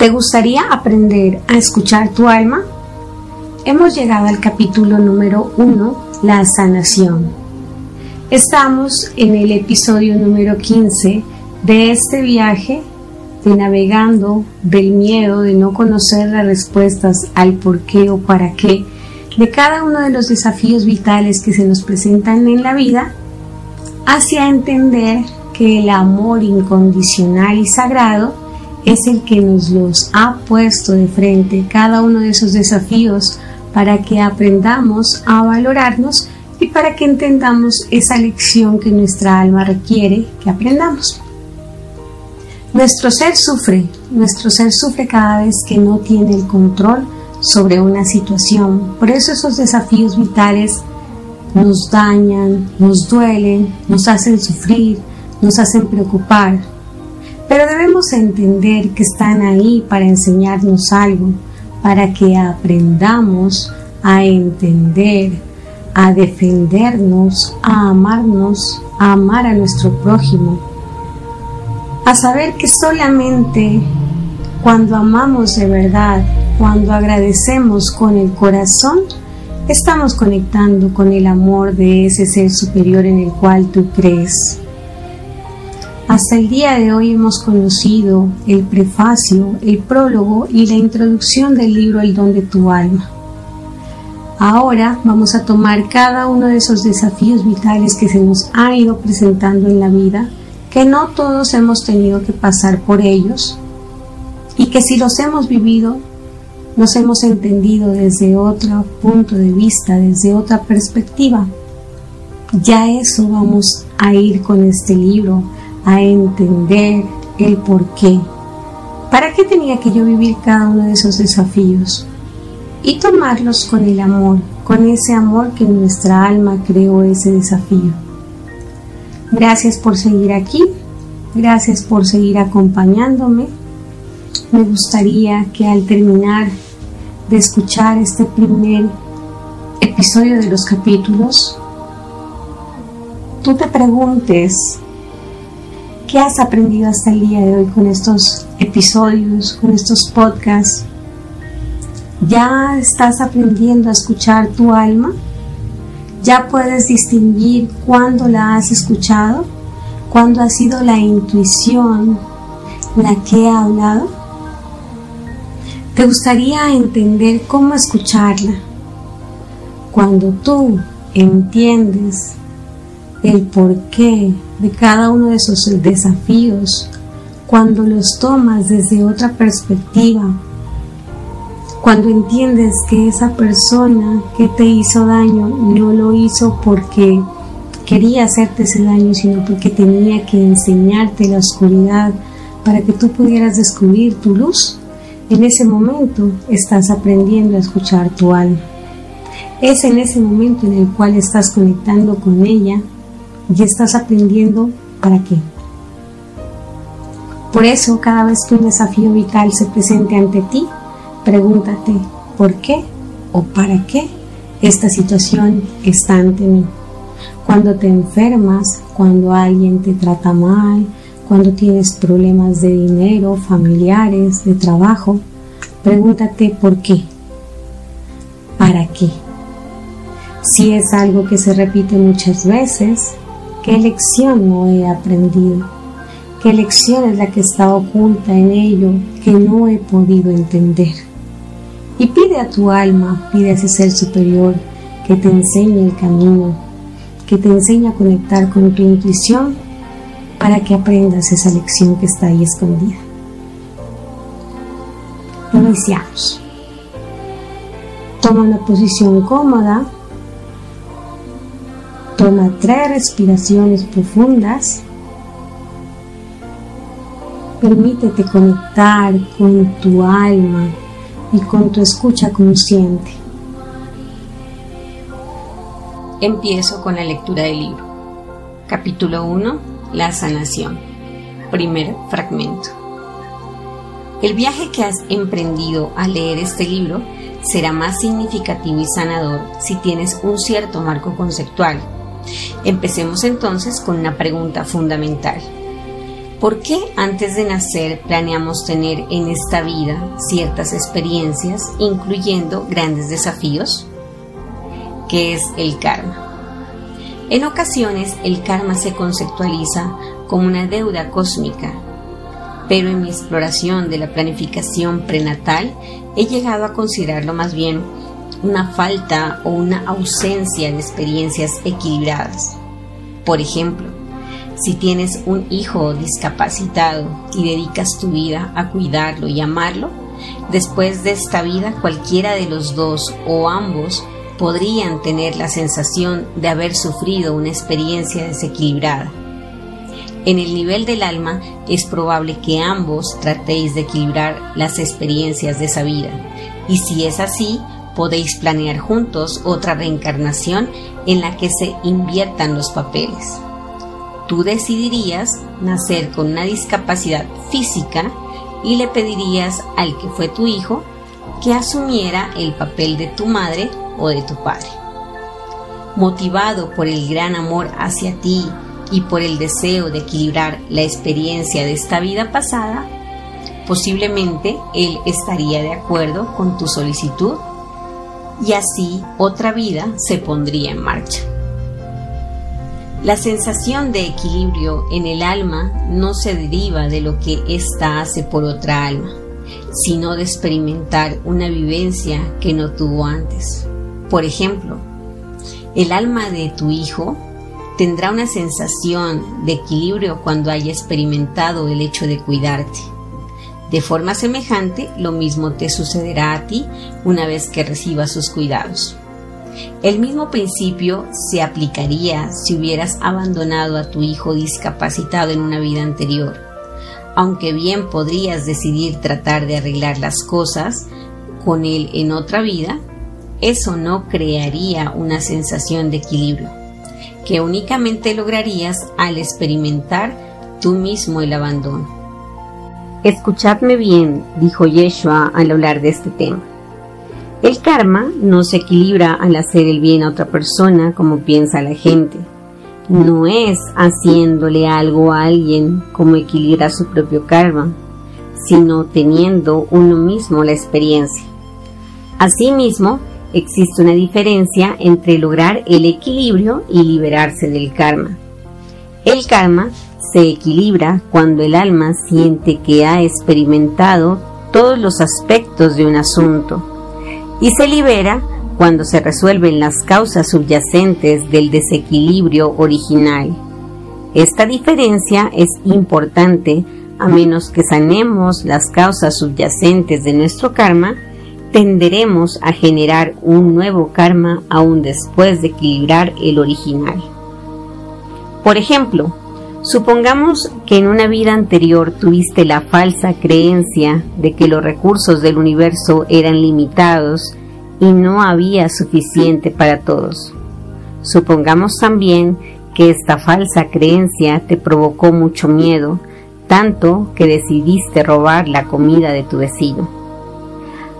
¿Te gustaría aprender a escuchar tu alma? Hemos llegado al capítulo número 1, la sanación. Estamos en el episodio número 15 de este viaje de navegando del miedo de no conocer las respuestas al por qué o para qué de cada uno de los desafíos vitales que se nos presentan en la vida hacia entender que el amor incondicional y sagrado es el que nos los ha puesto de frente cada uno de esos desafíos para que aprendamos a valorarnos y para que entendamos esa lección que nuestra alma requiere que aprendamos. Nuestro ser sufre, nuestro ser sufre cada vez que no tiene el control sobre una situación. Por eso esos desafíos vitales nos dañan, nos duelen, nos hacen sufrir, nos hacen preocupar, pero debemos entender que están ahí para enseñarnos algo, para que aprendamos a entender, a defendernos, a amarnos, a amar a nuestro prójimo, a saber que solamente cuando amamos de verdad, cuando agradecemos con el corazón, estamos conectando con el amor de ese ser superior en el cual tú crees. Hasta el día de hoy hemos conocido el prefacio, el prólogo y la introducción del libro El don de tu alma. Ahora vamos a tomar cada uno de esos desafíos vitales que se nos han ido presentando en la vida, que no todos hemos tenido que pasar por ellos y que si los hemos vivido, los hemos entendido desde otro punto de vista, desde otra perspectiva. Ya eso vamos a ir con este libro a entender el por qué. ¿Para qué tenía que yo vivir cada uno de esos desafíos? Y tomarlos con el amor, con ese amor que nuestra alma creó ese desafío. Gracias por seguir aquí, gracias por seguir acompañándome. Me gustaría que al terminar de escuchar este primer episodio de los capítulos, tú te preguntes ¿Qué has aprendido hasta el día de hoy con estos episodios, con estos podcasts? ¿Ya estás aprendiendo a escuchar tu alma? ¿Ya puedes distinguir cuándo la has escuchado? ¿Cuándo ha sido la intuición la que ha hablado? ¿Te gustaría entender cómo escucharla? Cuando tú entiendes el porqué de cada uno de esos desafíos, cuando los tomas desde otra perspectiva, cuando entiendes que esa persona que te hizo daño no lo hizo porque quería hacerte ese daño, sino porque tenía que enseñarte la oscuridad para que tú pudieras descubrir tu luz, en ese momento estás aprendiendo a escuchar tu alma. Es en ese momento en el cual estás conectando con ella y estás aprendiendo para qué. Por eso, cada vez que un desafío vital se presente ante ti, pregúntate por qué o para qué esta situación está ante mí. Cuando te enfermas, cuando alguien te trata mal, cuando tienes problemas de dinero, familiares, de trabajo, pregúntate por qué, para qué. Si es algo que se repite muchas veces, ¿Qué lección no he aprendido? ¿Qué lección es la que está oculta en ello que no he podido entender? Y pide a tu alma, pide a ese ser superior que te enseñe el camino, que te enseñe a conectar con tu intuición para que aprendas esa lección que está ahí escondida. Iniciamos. Toma una posición cómoda Toma tres respiraciones profundas. Permítete conectar con tu alma y con tu escucha consciente. Empiezo con la lectura del libro. Capítulo 1. La sanación. Primer fragmento. El viaje que has emprendido al leer este libro será más significativo y sanador si tienes un cierto marco conceptual Empecemos entonces con una pregunta fundamental. ¿Por qué antes de nacer planeamos tener en esta vida ciertas experiencias, incluyendo grandes desafíos? ¿Qué es el karma? En ocasiones el karma se conceptualiza como una deuda cósmica, pero en mi exploración de la planificación prenatal he llegado a considerarlo más bien una falta o una ausencia de experiencias equilibradas. Por ejemplo, si tienes un hijo discapacitado y dedicas tu vida a cuidarlo y amarlo, después de esta vida cualquiera de los dos o ambos podrían tener la sensación de haber sufrido una experiencia desequilibrada. En el nivel del alma es probable que ambos tratéis de equilibrar las experiencias de esa vida, y si es así, podéis planear juntos otra reencarnación en la que se inviertan los papeles. Tú decidirías nacer con una discapacidad física y le pedirías al que fue tu hijo que asumiera el papel de tu madre o de tu padre. Motivado por el gran amor hacia ti y por el deseo de equilibrar la experiencia de esta vida pasada, posiblemente él estaría de acuerdo con tu solicitud y así otra vida se pondría en marcha. La sensación de equilibrio en el alma no se deriva de lo que ésta hace por otra alma, sino de experimentar una vivencia que no tuvo antes. Por ejemplo, el alma de tu hijo tendrá una sensación de equilibrio cuando haya experimentado el hecho de cuidarte. De forma semejante, lo mismo te sucederá a ti una vez que recibas sus cuidados. El mismo principio se aplicaría si hubieras abandonado a tu hijo discapacitado en una vida anterior. Aunque bien podrías decidir tratar de arreglar las cosas con él en otra vida, eso no crearía una sensación de equilibrio, que únicamente lograrías al experimentar tú mismo el abandono. Escuchadme bien, dijo Yeshua al hablar de este tema. El karma no se equilibra al hacer el bien a otra persona como piensa la gente. No es haciéndole algo a alguien como equilibra su propio karma, sino teniendo uno mismo la experiencia. Asimismo, existe una diferencia entre lograr el equilibrio y liberarse del karma. El karma se equilibra cuando el alma siente que ha experimentado todos los aspectos de un asunto y se libera cuando se resuelven las causas subyacentes del desequilibrio original. Esta diferencia es importante a menos que sanemos las causas subyacentes de nuestro karma tenderemos a generar un nuevo karma aún después de equilibrar el original. Por ejemplo, supongamos que en una vida anterior tuviste la falsa creencia de que los recursos del universo eran limitados y no había suficiente para todos. Supongamos también que esta falsa creencia te provocó mucho miedo, tanto que decidiste robar la comida de tu vecino.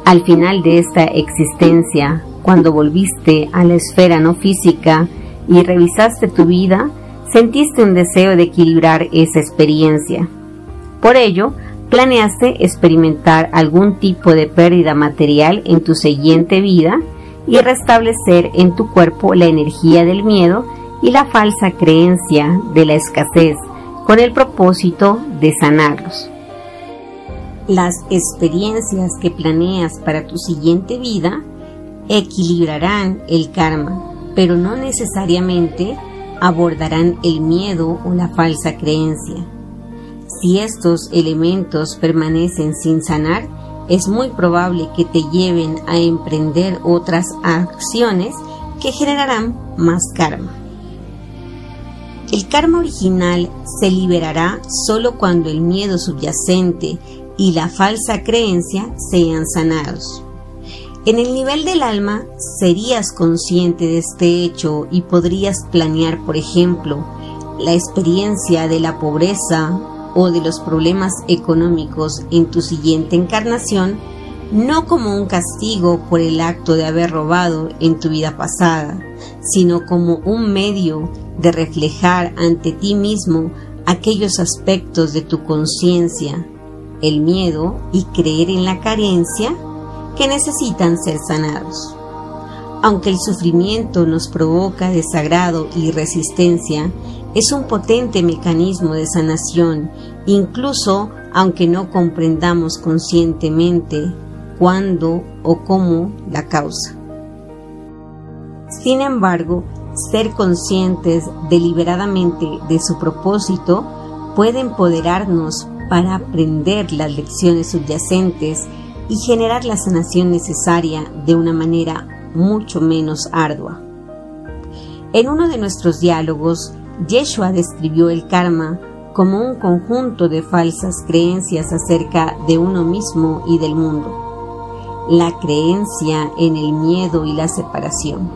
Al final de esta existencia, cuando volviste a la esfera no física y revisaste tu vida, sentiste un deseo de equilibrar esa experiencia. Por ello, planeaste experimentar algún tipo de pérdida material en tu siguiente vida y restablecer en tu cuerpo la energía del miedo y la falsa creencia de la escasez con el propósito de sanarlos. Las experiencias que planeas para tu siguiente vida equilibrarán el karma, pero no necesariamente abordarán el miedo o la falsa creencia. Si estos elementos permanecen sin sanar, es muy probable que te lleven a emprender otras acciones que generarán más karma. El karma original se liberará solo cuando el miedo subyacente y la falsa creencia sean sanados. En el nivel del alma serías consciente de este hecho y podrías planear, por ejemplo, la experiencia de la pobreza o de los problemas económicos en tu siguiente encarnación, no como un castigo por el acto de haber robado en tu vida pasada, sino como un medio de reflejar ante ti mismo aquellos aspectos de tu conciencia, el miedo y creer en la carencia que necesitan ser sanados. Aunque el sufrimiento nos provoca desagrado y resistencia, es un potente mecanismo de sanación, incluso aunque no comprendamos conscientemente cuándo o cómo la causa. Sin embargo, ser conscientes deliberadamente de su propósito puede empoderarnos para aprender las lecciones subyacentes y generar la sanación necesaria de una manera mucho menos ardua. En uno de nuestros diálogos, Yeshua describió el karma como un conjunto de falsas creencias acerca de uno mismo y del mundo, la creencia en el miedo y la separación.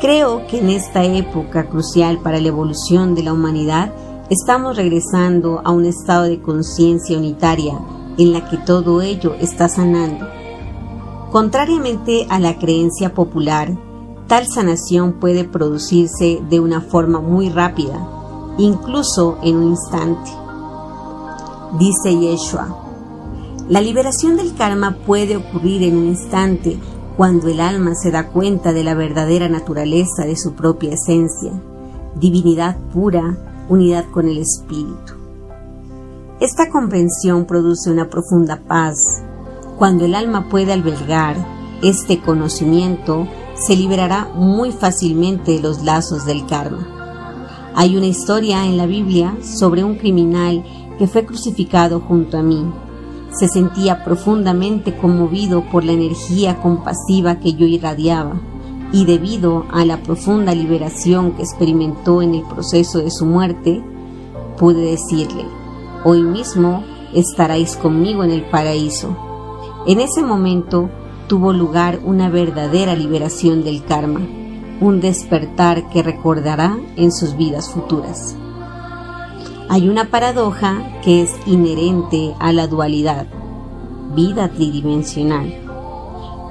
Creo que en esta época crucial para la evolución de la humanidad estamos regresando a un estado de conciencia unitaria en la que todo ello está sanando. Contrariamente a la creencia popular, tal sanación puede producirse de una forma muy rápida, incluso en un instante. Dice Yeshua, la liberación del karma puede ocurrir en un instante cuando el alma se da cuenta de la verdadera naturaleza de su propia esencia, divinidad pura, unidad con el espíritu. Esta comprensión produce una profunda paz. Cuando el alma puede albergar este conocimiento, se liberará muy fácilmente de los lazos del karma. Hay una historia en la Biblia sobre un criminal que fue crucificado junto a mí. Se sentía profundamente conmovido por la energía compasiva que yo irradiaba y debido a la profunda liberación que experimentó en el proceso de su muerte, pude decirle, Hoy mismo estaréis conmigo en el paraíso. En ese momento tuvo lugar una verdadera liberación del karma, un despertar que recordará en sus vidas futuras. Hay una paradoja que es inherente a la dualidad, vida tridimensional.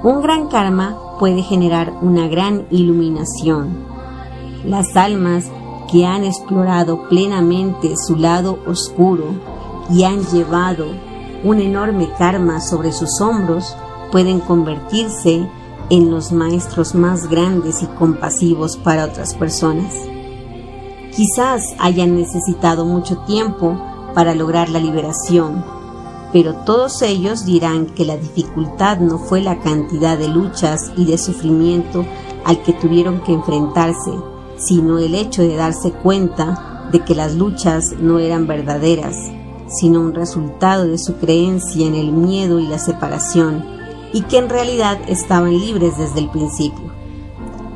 Un gran karma puede generar una gran iluminación. Las almas que han explorado plenamente su lado oscuro y han llevado un enorme karma sobre sus hombros, pueden convertirse en los maestros más grandes y compasivos para otras personas. Quizás hayan necesitado mucho tiempo para lograr la liberación, pero todos ellos dirán que la dificultad no fue la cantidad de luchas y de sufrimiento al que tuvieron que enfrentarse, sino el hecho de darse cuenta de que las luchas no eran verdaderas, sino un resultado de su creencia en el miedo y la separación, y que en realidad estaban libres desde el principio.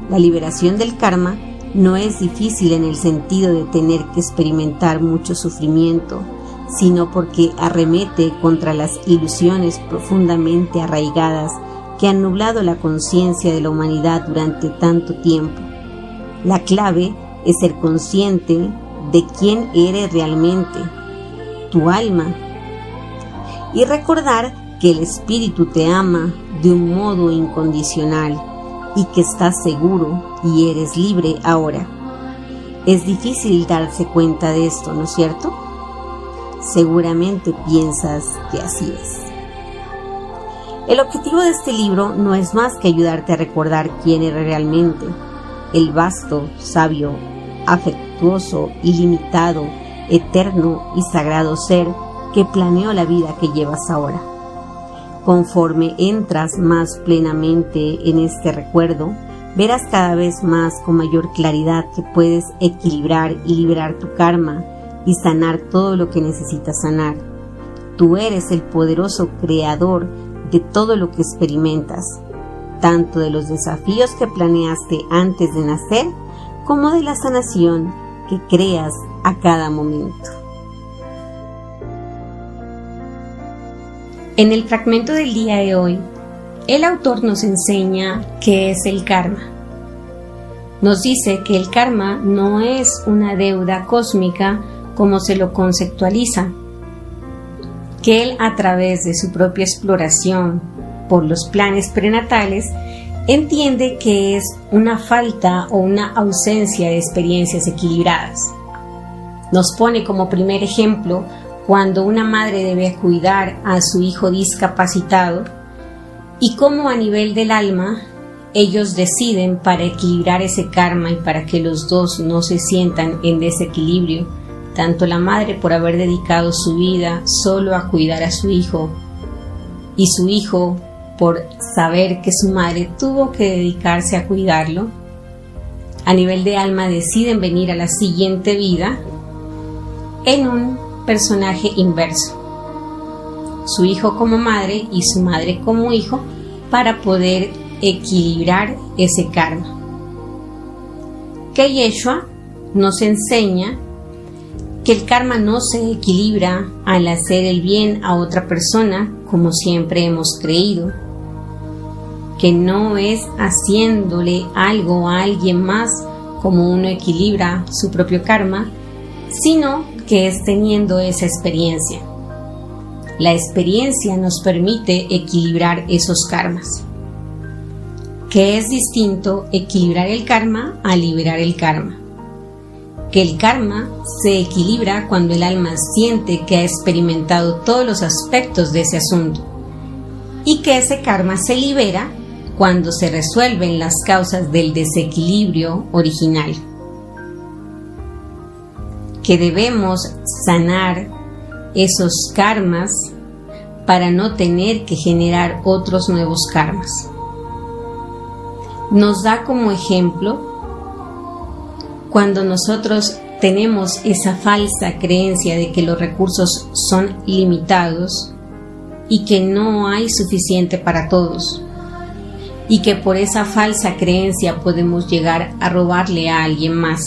La liberación del karma no es difícil en el sentido de tener que experimentar mucho sufrimiento, sino porque arremete contra las ilusiones profundamente arraigadas que han nublado la conciencia de la humanidad durante tanto tiempo la clave es ser consciente de quién eres realmente, tu alma, y recordar que el Espíritu te ama de un modo incondicional y que estás seguro y eres libre ahora. Es difícil darse cuenta de esto, ¿no es cierto? Seguramente piensas que así es. El objetivo de este libro no es más que ayudarte a recordar quién eres realmente el vasto, sabio, afectuoso, ilimitado, eterno y sagrado ser que planeó la vida que llevas ahora. Conforme entras más plenamente en este recuerdo, verás cada vez más con mayor claridad que puedes equilibrar y liberar tu karma y sanar todo lo que necesitas sanar. Tú eres el poderoso creador de todo lo que experimentas tanto de los desafíos que planeaste antes de nacer como de la sanación que creas a cada momento. En el fragmento del día de hoy, el autor nos enseña qué es el karma. Nos dice que el karma no es una deuda cósmica como se lo conceptualiza, que él a través de su propia exploración, por los planes prenatales, entiende que es una falta o una ausencia de experiencias equilibradas. nos pone como primer ejemplo cuando una madre debe cuidar a su hijo discapacitado y cómo a nivel del alma ellos deciden para equilibrar ese karma y para que los dos no se sientan en desequilibrio, tanto la madre por haber dedicado su vida solo a cuidar a su hijo y su hijo por saber que su madre tuvo que dedicarse a cuidarlo, a nivel de alma deciden venir a la siguiente vida en un personaje inverso. Su hijo como madre y su madre como hijo para poder equilibrar ese karma. Que Yeshua nos enseña que el karma no se equilibra al hacer el bien a otra persona como siempre hemos creído, que no es haciéndole algo a alguien más como uno equilibra su propio karma, sino que es teniendo esa experiencia. La experiencia nos permite equilibrar esos karmas que es distinto equilibrar el karma a liberar el karma. Que el karma se equilibra cuando el alma siente que ha experimentado todos los aspectos de ese asunto y que ese karma se libera cuando se resuelven las causas del desequilibrio original. Que debemos sanar esos karmas para no tener que generar otros nuevos karmas nos da como ejemplo cuando nosotros tenemos esa falsa creencia de que los recursos son limitados y que no hay suficiente para todos y que por esa falsa creencia podemos llegar a robarle a alguien más.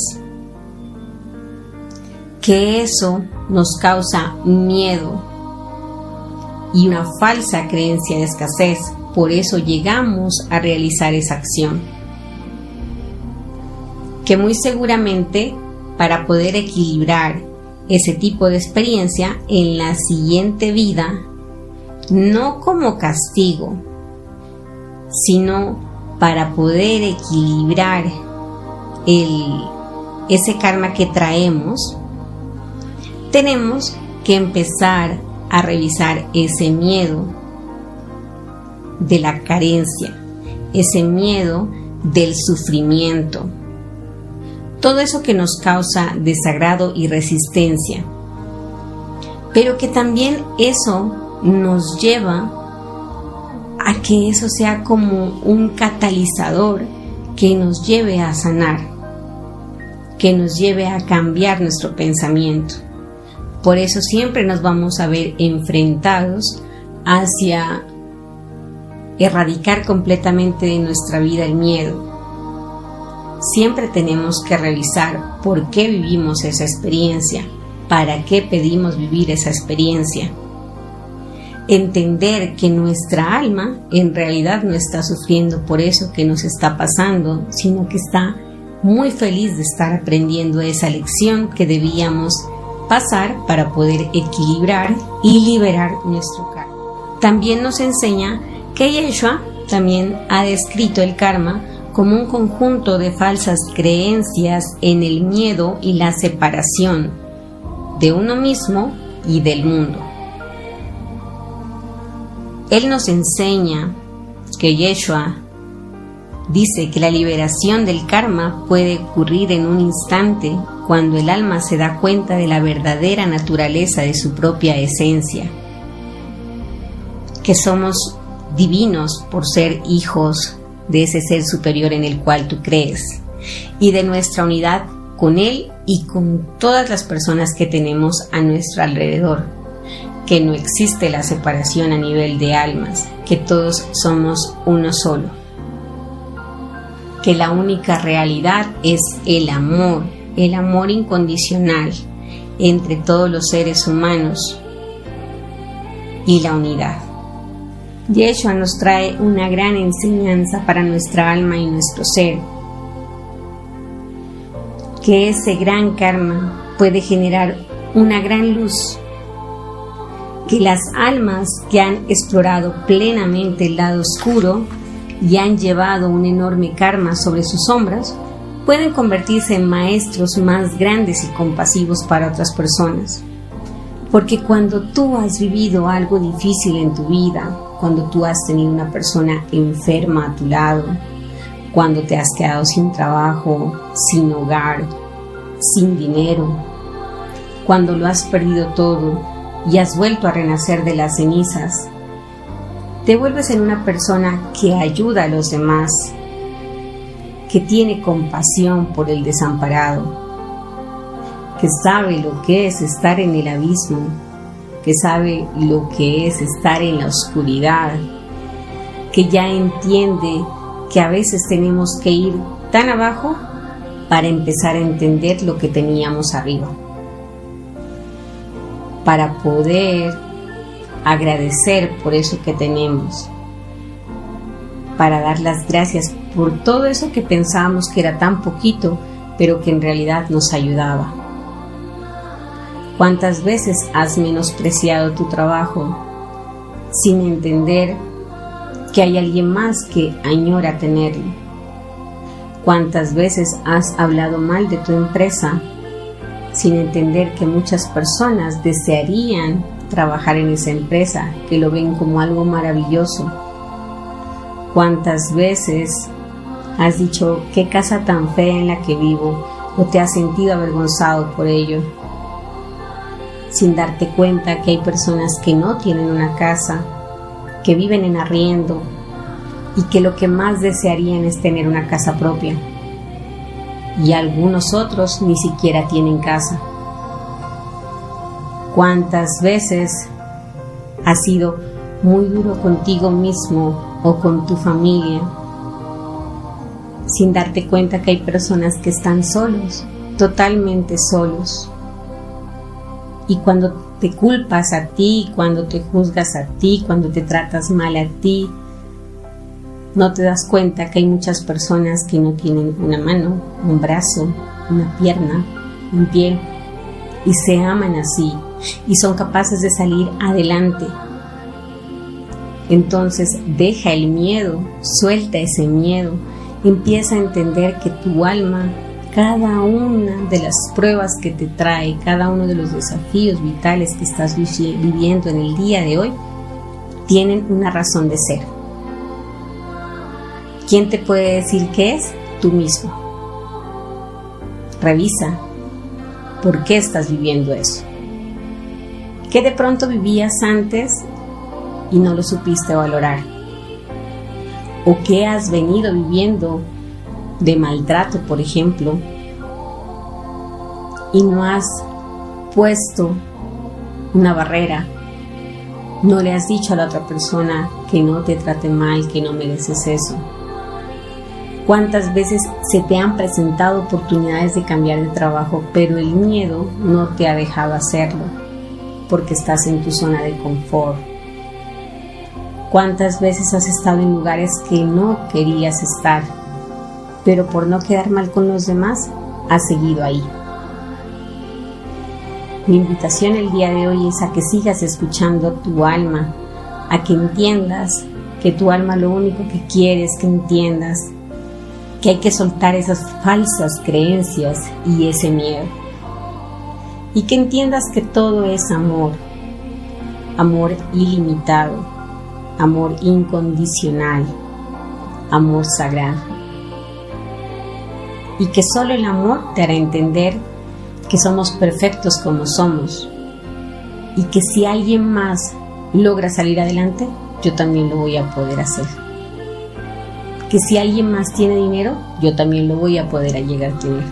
Que eso nos causa miedo y una falsa creencia de escasez por eso llegamos a realizar esa acción. Que muy seguramente para poder equilibrar ese tipo de experiencia en la siguiente vida, no como castigo, sino para poder equilibrar el, ese karma que traemos, tenemos que empezar a revisar ese miedo de la carencia, ese miedo del sufrimiento, todo eso que nos causa desagrado y resistencia, pero que también eso nos lleva a que eso sea como un catalizador que nos lleve a sanar, que nos lleve a cambiar nuestro pensamiento. Por eso siempre nos vamos a ver enfrentados hacia erradicar completamente de nuestra vida el miedo. Siempre tenemos que revisar por qué vivimos esa experiencia, para qué pedimos vivir esa experiencia. Entender que nuestra alma en realidad no está sufriendo por eso que nos está pasando, sino que está muy feliz de estar aprendiendo esa lección que debíamos pasar para poder equilibrar y liberar nuestro karma. También nos enseña que Yeshua también ha descrito el karma como un conjunto de falsas creencias en el miedo y la separación de uno mismo y del mundo. Él nos enseña que Yeshua dice que la liberación del karma puede ocurrir en un instante cuando el alma se da cuenta de la verdadera naturaleza de su propia esencia, que somos divinos por ser hijos de ese ser superior en el cual tú crees y de nuestra unidad con Él y con todas las personas que tenemos a nuestro alrededor, que no existe la separación a nivel de almas, que todos somos uno solo, que la única realidad es el amor, el amor incondicional entre todos los seres humanos y la unidad. Yeshua nos trae una gran enseñanza para nuestra alma y nuestro ser, que ese gran karma puede generar una gran luz, que las almas que han explorado plenamente el lado oscuro y han llevado un enorme karma sobre sus sombras, pueden convertirse en maestros más grandes y compasivos para otras personas. Porque cuando tú has vivido algo difícil en tu vida, cuando tú has tenido una persona enferma a tu lado, cuando te has quedado sin trabajo, sin hogar, sin dinero, cuando lo has perdido todo y has vuelto a renacer de las cenizas, te vuelves en una persona que ayuda a los demás, que tiene compasión por el desamparado, que sabe lo que es estar en el abismo, que sabe lo que es estar en la oscuridad, que ya entiende que a veces tenemos que ir tan abajo para empezar a entender lo que teníamos arriba, para poder agradecer por eso que tenemos, para dar las gracias por todo eso que pensábamos que era tan poquito, pero que en realidad nos ayudaba. ¿Cuántas veces has menospreciado tu trabajo sin entender que hay alguien más que añora tenerlo? ¿Cuántas veces has hablado mal de tu empresa sin entender que muchas personas desearían trabajar en esa empresa, que lo ven como algo maravilloso? ¿Cuántas veces has dicho qué casa tan fea en la que vivo o te has sentido avergonzado por ello? Sin darte cuenta que hay personas que no tienen una casa, que viven en arriendo y que lo que más desearían es tener una casa propia. Y algunos otros ni siquiera tienen casa. ¿Cuántas veces has sido muy duro contigo mismo o con tu familia sin darte cuenta que hay personas que están solos, totalmente solos? Y cuando te culpas a ti, cuando te juzgas a ti, cuando te tratas mal a ti, no te das cuenta que hay muchas personas que no tienen una mano, un brazo, una pierna, un pie, y se aman así, y son capaces de salir adelante. Entonces deja el miedo, suelta ese miedo, empieza a entender que tu alma cada una de las pruebas que te trae, cada uno de los desafíos vitales que estás viviendo en el día de hoy, tienen una razón de ser. ¿Quién te puede decir qué es? Tú mismo. Revisa por qué estás viviendo eso. ¿Qué de pronto vivías antes y no lo supiste valorar? ¿O qué has venido viviendo de maltrato, por ejemplo, y no has puesto una barrera, no le has dicho a la otra persona que no te trate mal, que no mereces eso. ¿Cuántas veces se te han presentado oportunidades de cambiar de trabajo, pero el miedo no te ha dejado hacerlo porque estás en tu zona de confort? ¿Cuántas veces has estado en lugares que no querías estar pero por no quedar mal con los demás, has seguido ahí. Mi invitación el día de hoy es a que sigas escuchando tu alma, a que entiendas que tu alma lo único que quiere es que entiendas que hay que soltar esas falsas creencias y ese miedo. Y que entiendas que todo es amor, amor ilimitado, amor incondicional, amor sagrado. Y que solo el amor te hará entender que somos perfectos como somos. Y que si alguien más logra salir adelante, yo también lo voy a poder hacer. Que si alguien más tiene dinero, yo también lo voy a poder llegar a tener.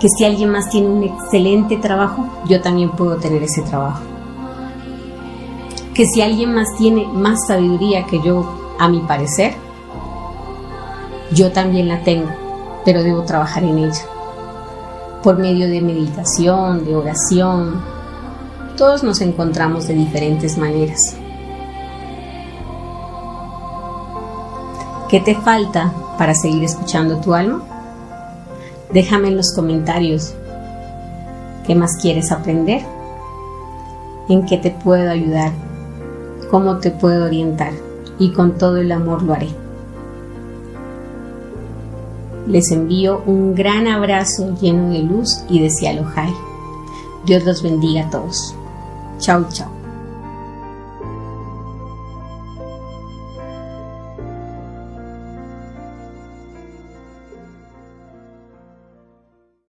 Que si alguien más tiene un excelente trabajo, yo también puedo tener ese trabajo. Que si alguien más tiene más sabiduría que yo, a mi parecer, yo también la tengo pero debo trabajar en ella. Por medio de meditación, de oración, todos nos encontramos de diferentes maneras. ¿Qué te falta para seguir escuchando tu alma? Déjame en los comentarios qué más quieres aprender, en qué te puedo ayudar, cómo te puedo orientar y con todo el amor lo haré. les envío un gran abrazo lleno de luz y de cielo. Dios los bendiga a todos. Chao, chao.